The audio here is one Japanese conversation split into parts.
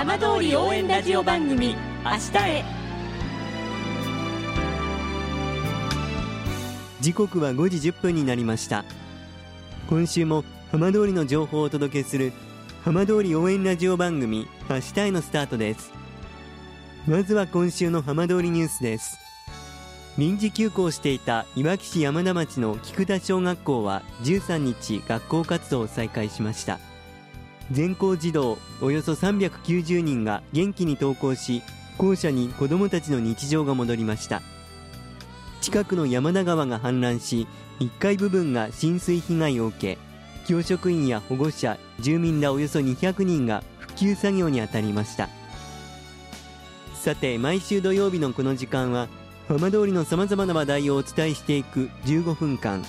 浜通り応援ラジオ番組「明日へ」時刻は5時10分になりました。今週も浜通りの情報をお届けする浜通り応援ラジオ番組「明日へ」のスタートです。まずは今週の浜通りニュースです。臨時休校していたいわき市山田町の菊田小学校は13日学校活動を再開しました。全校児童およそ390人が元気に登校し校舎に子どもたちの日常が戻りました。近くの山田川が氾濫し1階部分が浸水被害を受け教職員や保護者住民らおよそ200人が復旧作業に当たりました。さて毎週土曜日のこの時間は浜通りのさまざまな話題をお伝えしていく15分間。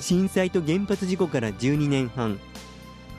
震災と原発事故から12年半。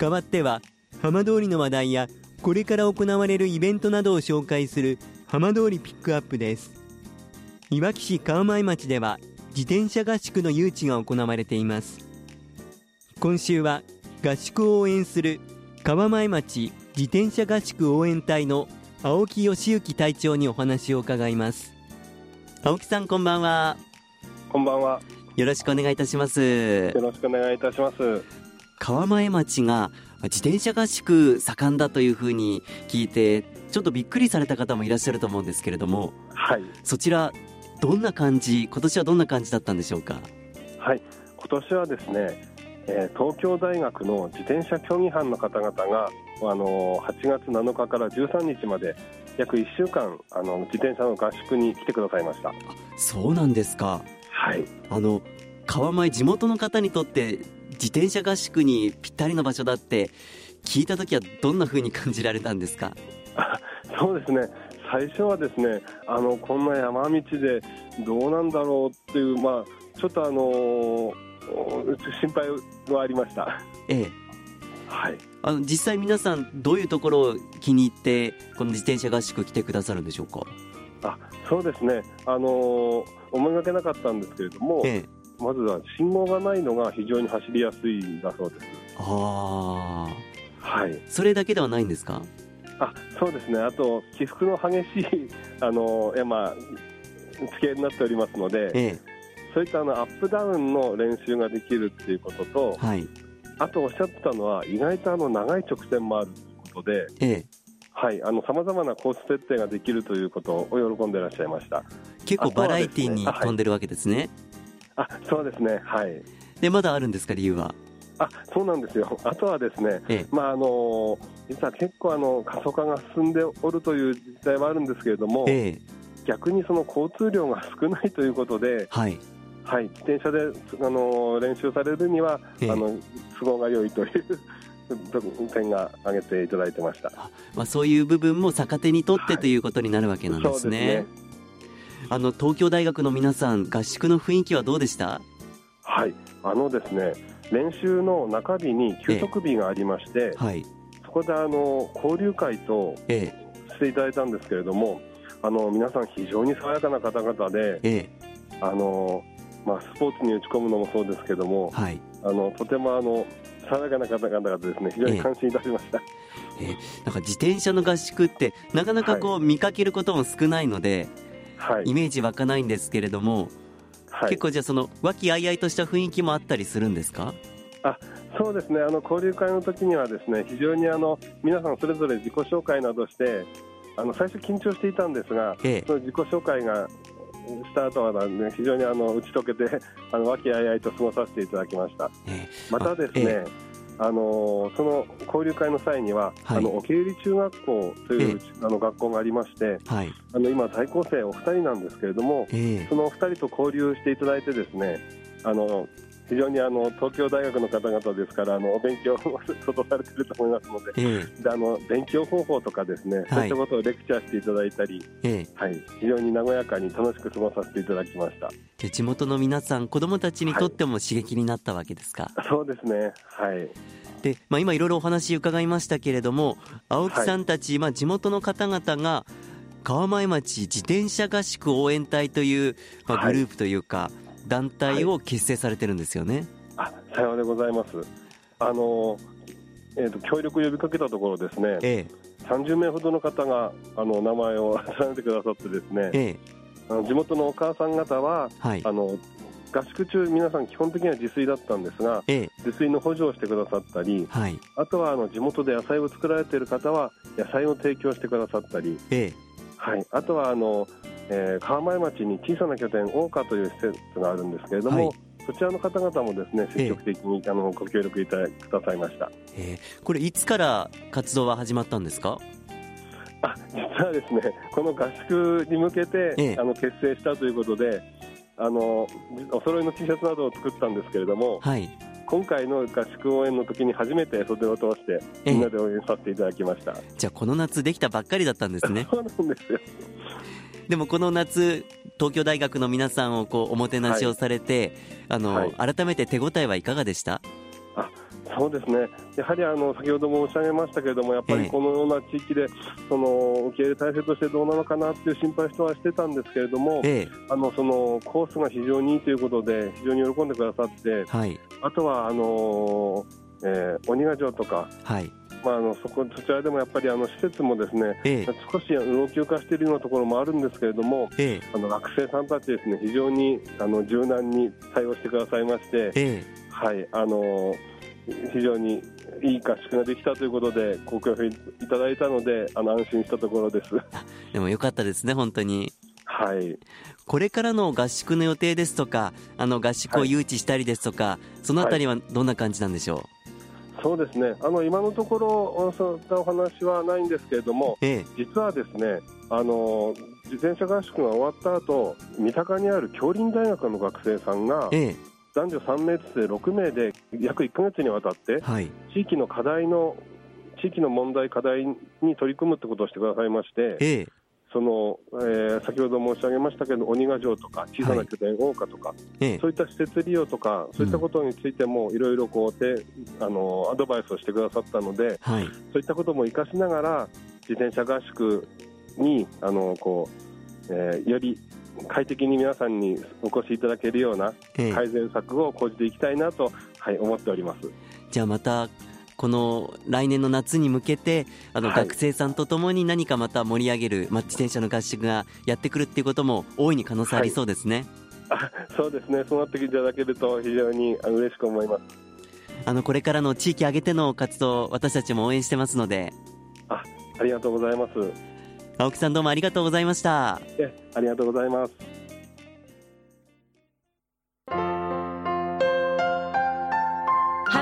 代わっては浜通りの話題やこれから行われるイベントなどを紹介する浜通りピックアップです。いわき市川前町では自転車合宿の誘致が行われています。今週は合宿を応援する川前町自転車合宿応援隊の青木義之隊長にお話を伺います。青木さんこんばんは。こんばんは。よろしくお願いいたします。よろしくお願いいたします川前町が自転車合宿盛んだというふうに聞いてちょっとびっくりされた方もいらっしゃると思うんですけれどもはい。そちらどんな感じ今年はどんな感じだったんでしょうか？はい。今年はですね、えー東京大学の自転車競技班の方々があの8月7日から13日まで約1週間あの自転車の合宿に来てくださいました。そうなんですか。はい。あの川前地元の方にとって自転車合宿にぴったりの場所だって聞いた時はどんな風に感じられたんですか？そうですね。最初はですねあのこんな山道でどうなんだろうっていうまあちょっとあの心配はありました。ええ。はい。あの実際皆さんどういうところを気に入ってこの自転車合宿来てくださるんでしょうか？あそうですね。あの思いがけなかったんですけれども、ええまずは信号がないのが非常に走りやすいんだそうです。ああはい。それだけではないんですか？あ、そうですね。あと起伏の激しい あの山地形になっておりますので、えそういったあのアップダウンの練習ができるっていうこととえ、はいあとおっしゃってたのは意外とあの長い直線もあるということで、ええはい。あの様々なコース設定ができるということを喜んでいらっしゃいました。結構バラエティーに飛んでるわけですねあ、そうですね。はい。でまだあるんですか理由は？あ、そうなんですよ。あとはですね、ええまああの実は結構あの過疎化が進んでおるという時代はあるんですけれども、ええ逆にその交通量が少ないということで、はいはい、自転車であの練習されるには、ええあの都合が良いという 点が挙げていただいてました。まあ、そういう部分も逆手にとってということになるわけなんですね。ですね。あの東京大学の皆さん合宿の雰囲気はどうでした？はい、あのですね、練習の中日に休息日がありまして、はい。そこであの交流会とえしていただいたんですけれども、あの皆さん非常に爽やかな方々でえ、え。あのまあスポーツに打ち込むのもそうですけどもえ、はい。あのとてもあの爽やかな方々がですね非常に感心いたしました。ええ。なんか自転車の合宿ってなかなかこう見かけることも少ないので、はいイメージ湧かないんですけれども、はい。結構じゃあその和気あいあいとした雰囲気もあったりするんですか？そうですね。あの交流会の時にはですね非常にあの皆さんそれぞれ自己紹介などしてあの最初緊張していたんですが、ええ。その自己紹介がした後は、ね、非常にあの打ち解けてあの和気あいあいと過ごさせていただきました。ええ。またですね、えあのその交流会の際には、はい。あの桶入中学校という、あの学校がありましてはい。あの今在校生お二人なんですけれどもええ。そのお二人と交流していただいてですねあの非常にあの東京大学の方々ですから、あのお勉強を相当されていると思いますので、ええ。であの勉強方法とかですね、そういったことをレクチャーしていただいたり、ええ。はい、非常に和やかに楽しく過ごさせていただきました。で地元の皆さん子どもたちにとっても刺激になったわけですか、そうですね、はい、で、まあ、今いろいろお話伺いましたけれども青木さんたち、まあ、地元の方々が川前町自転車合宿応援隊という、まあ、はい。グループというか、団体を結成されてるんですよね。あさようでございます。あのえーと協力を呼びかけたところですね、え30名ほどの方があの名前を 連ねてくださってですね。え、え。えあの地元のお母さん方ははい。あの合宿中皆さん基本的には自炊だったんですがええ。自炊の補助をしてくださったりはい。あとはあの地元で野菜を作られている方は野菜を提供してくださったり、え。はい、あとはあの、えー川前町に小さな拠点大岡という施設があるんですけれども、はい。そちらの方々もですね積極的に、あのご協力いただくださいました。えええ。これいつから活動は始まったんですか？あ実はですねこの合宿に向けて、ええ。あの結成したということであのお揃いの T シャツなどを作ったんですけれどもはい。今回の合宿応援の時に初めて袖を通してええ。みんなで応援させていただきました、じゃあこの夏できたばっかりだったんですね。そうなんですよでもこの夏東京大学の皆さんをこうおもてなしをされて、あの、はい。改めて手応えはいかがでした？そうですね、やはりあの先ほども申し上げましたけれども、やっぱええ。りこのような地域で、その受け入れ体制としてどうなのかなっていう心配人はしてたんですけれども、えあのそのコースが非常にいいということで、非常に喜んでくださってえ、はい。あとはあの、えー鬼ヶ城とか、はいまあ、あのそこそちらでもやっぱりあの施設もですねええ。少し老朽化しているようなところもあるんですけれども、ええ。あの学生さんたちですね非常にあの柔軟に対応してくださいまして。ええ。はい、あの非常にいい合宿ができたということでご好評いただいたのであの安心したところです。でもよかったですね本当に。はい、これからの合宿の予定ですとかあの合宿を誘致したりですとか、そのあたりはどんな感じなんでしょそうですね。あの今のところそういったお話はないんですけれども、うえ実はですね、あの自転車合宿が終わった後、三鷹にある京林大学の学生さんがええ男女3名ずつで6名で約1ヶ月にわたってえはい地域の課題の地域の問題課題に取り組むってことをしてくださいまして。ええその、えー先ほど申し上げましたけど鬼ヶ城とか小さな拠点大岡とか、ええ。そういった施設利用とかそういったことについてもいろいろこうてあのアドバイスをしてくださったのではい。そういったことも活かしながら自転車合宿にあのこう、えーより快適に皆さんにお越しいただけるようなええ。改善策を講じていきたいなと、はい、思っております。じゃあまたこの来年の夏に向けてあのはい学生さんとともに何かまた盛り上げる、まあ、自転車の合宿がやってくるっていうことも大いに可能性ありそうですね、あそうですね、そうなっていただけると非常に嬉しく思います。あのこれからの地域挙げての活動私たちも応援してますのであありがとうございます。青木さんどうもありがとうございましたえありがとうございます。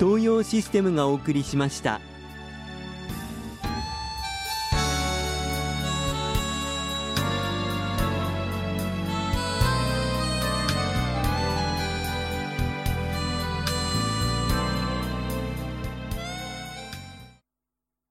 東洋システムがお送りしました。